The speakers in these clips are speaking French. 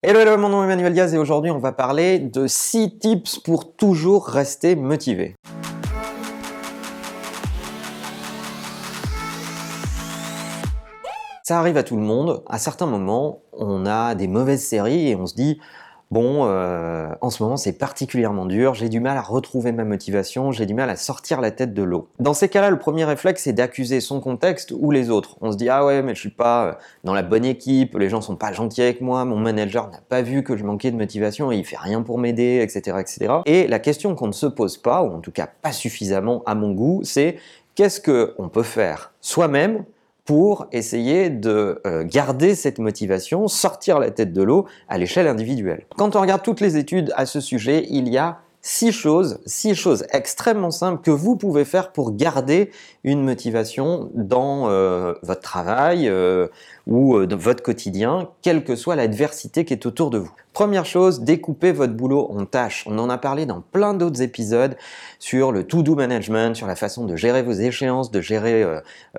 Hello, hello, mon nom est Emmanuel Diaz et aujourd'hui on va parler de 6 tips pour toujours rester motivé. Ça arrive à tout le monde, à certains moments on a des mauvaises séries et on se dit Bon, euh, en ce moment c'est particulièrement dur, j'ai du mal à retrouver ma motivation, j'ai du mal à sortir la tête de l'eau. Dans ces cas-là, le premier réflexe c'est d'accuser son contexte ou les autres. On se dit ah ouais mais je suis pas euh, dans la bonne équipe, les gens sont pas gentils avec moi, mon manager n'a pas vu que je manquais de motivation et il fait rien pour m'aider, etc., etc. Et la question qu'on ne se pose pas, ou en tout cas pas suffisamment à mon goût, c'est qu'est-ce qu'on peut faire soi-même pour essayer de euh, garder cette motivation, sortir la tête de l'eau à l'échelle individuelle. Quand on regarde toutes les études à ce sujet, il y a six choses, six choses extrêmement simples que vous pouvez faire pour garder une motivation dans euh, votre travail euh, ou euh, dans votre quotidien, quelle que soit l'adversité qui est autour de vous. Première chose, découpez votre boulot en tâches. On en a parlé dans plein d'autres épisodes sur le to-do management, sur la façon de gérer vos échéances, de gérer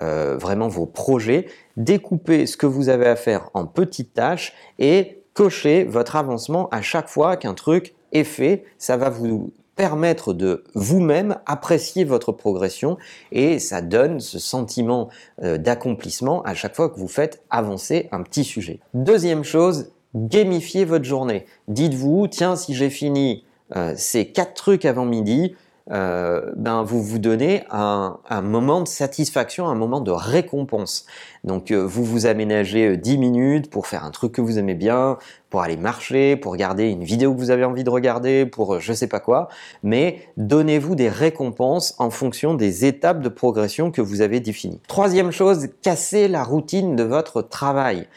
vraiment vos projets. Découpez ce que vous avez à faire en petites tâches et cochez votre avancement à chaque fois qu'un truc effet, ça va vous permettre de vous-même apprécier votre progression et ça donne ce sentiment euh, d'accomplissement à chaque fois que vous faites avancer un petit sujet. Deuxième chose, gamifiez votre journée. Dites-vous, tiens, si j'ai fini euh, ces quatre trucs avant midi, euh, ben vous vous donnez un, moment de satisfaction, un moment de récompense. Donc euh, vous vous aménagez 10 euh, minutes pour faire un truc que vous aimez bien, pour aller marcher, pour regarder une vidéo que vous avez envie de regarder, pour je sais pas quoi, mais donnez-vous des récompenses en fonction des étapes de progression que vous avez définies. Troisième chose, cassez la routine de votre travail.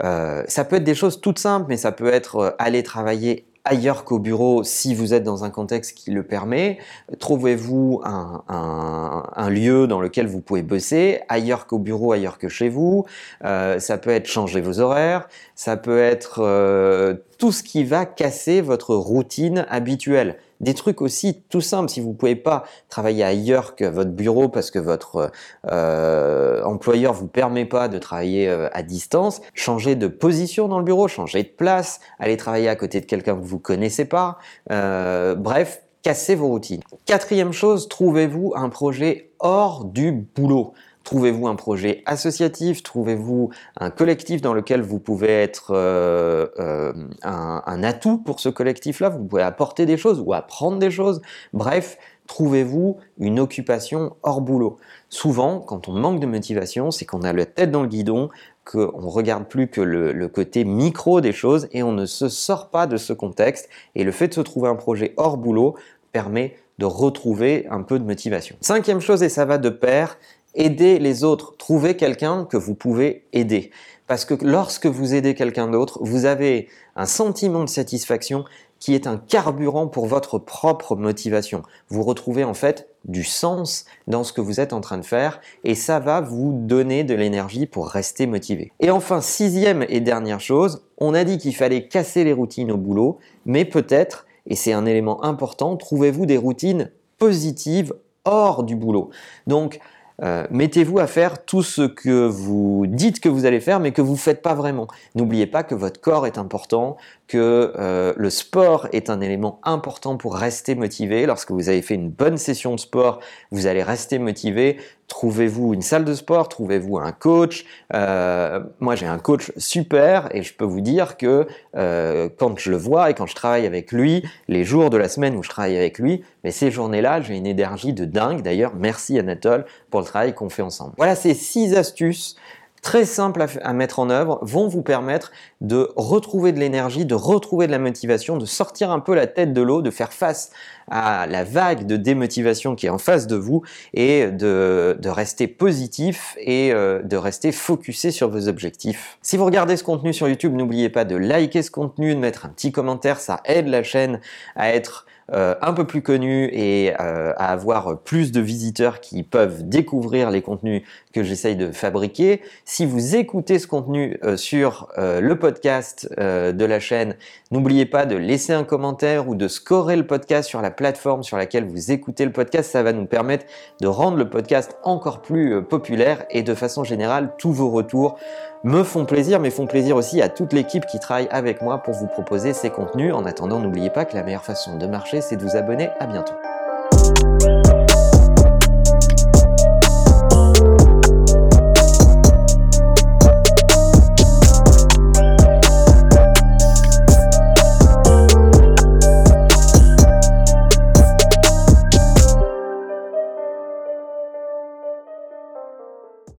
ça peut être des choses toutes simples, mais ça peut être aller travailler ailleurs qu'au bureau si vous êtes dans un contexte qui le permet. Trouvez-vous un, lieu dans lequel vous pouvez bosser, ailleurs qu'au bureau, ailleurs que chez vous. Euh, ça peut être changer vos horaires, ça peut être euh, tout ce qui va casser votre routine habituelle. Des trucs aussi tout simples, si vous ne pouvez pas travailler ailleurs que votre bureau parce que votre euh, employeur vous permet pas de travailler euh, à distance, changez de position dans le bureau, changez de place, allez travailler à côté de quelqu'un que vous connaissez pas. Euh, bref, cassez vos routines. Quatrième chose, trouvez-vous un projet hors du boulot. Trouvez-vous un projet associatif, trouvez-vous un collectif dans lequel vous pouvez être euh, euh, un, atout pour ce collectif-là, vous pouvez apporter des choses ou apprendre des choses. Bref, trouvez-vous une occupation hors boulot. Souvent, quand on manque de motivation, c'est qu'on a la tête dans le guidon, qu'on regarde plus que le, côté micro des choses et on ne se sort pas de ce contexte. Et le fait de se trouver un projet hors boulot permet de retrouver un peu de motivation. Cinquième chose, et ça va de pair, Aidez les autres, trouvez quelqu'un que vous pouvez aider. Parce que lorsque vous aidez quelqu'un d'autre, vous avez un sentiment de satisfaction qui est un carburant pour votre propre motivation. Vous retrouvez en fait du sens dans ce que vous êtes en train de faire et ça va vous donner de l'énergie pour rester motivé. Et enfin, sixième et dernière chose, on a dit qu'il fallait casser les routines au boulot, mais peut-être, et c'est un élément important, trouvez-vous des routines positives hors du boulot. Donc, euh, mettez-vous à faire tout ce que vous dites que vous allez faire, mais que vous ne faites pas vraiment. N'oubliez pas que votre corps est important, que euh, le sport est un élément important pour rester motivé. Lorsque vous avez fait une bonne session de sport, vous allez rester motivé. Trouvez-vous une salle de sport, trouvez-vous un coach? Euh, moi, j'ai un coach super et je peux vous dire que euh, quand je le vois et quand je travaille avec lui, les jours de la semaine où je travaille avec lui, mais ces journées-là, j'ai une énergie de dingue. D'ailleurs, merci Anatole pour le travail qu'on fait ensemble. Voilà ces six astuces très simples à, mettre en œuvre vont vous permettre de retrouver de l'énergie, de retrouver de la motivation, de sortir un peu la tête de l'eau, de faire face à la vague de démotivation qui est en face de vous et de, rester positif et euh, de rester focusé sur vos objectifs. Si vous regardez ce contenu sur YouTube, n'oubliez pas de liker ce contenu, de mettre un petit commentaire, ça aide la chaîne à être euh, un peu plus connu et euh, à avoir plus de visiteurs qui peuvent découvrir les contenus que j'essaye de fabriquer. Si vous écoutez ce contenu euh, sur le podcast de la chaîne, n'oubliez pas de laisser un commentaire ou de scorer le podcast sur la plateforme sur laquelle vous écoutez le podcast. Ça va nous permettre de rendre le podcast encore plus populaire et de façon générale, tous vos retours me font plaisir, mais font plaisir aussi à toute l'équipe qui travaille avec moi pour vous proposer ces contenus. En attendant, n'oubliez pas que la meilleure façon de marcher, c'est de vous abonner. À bientôt.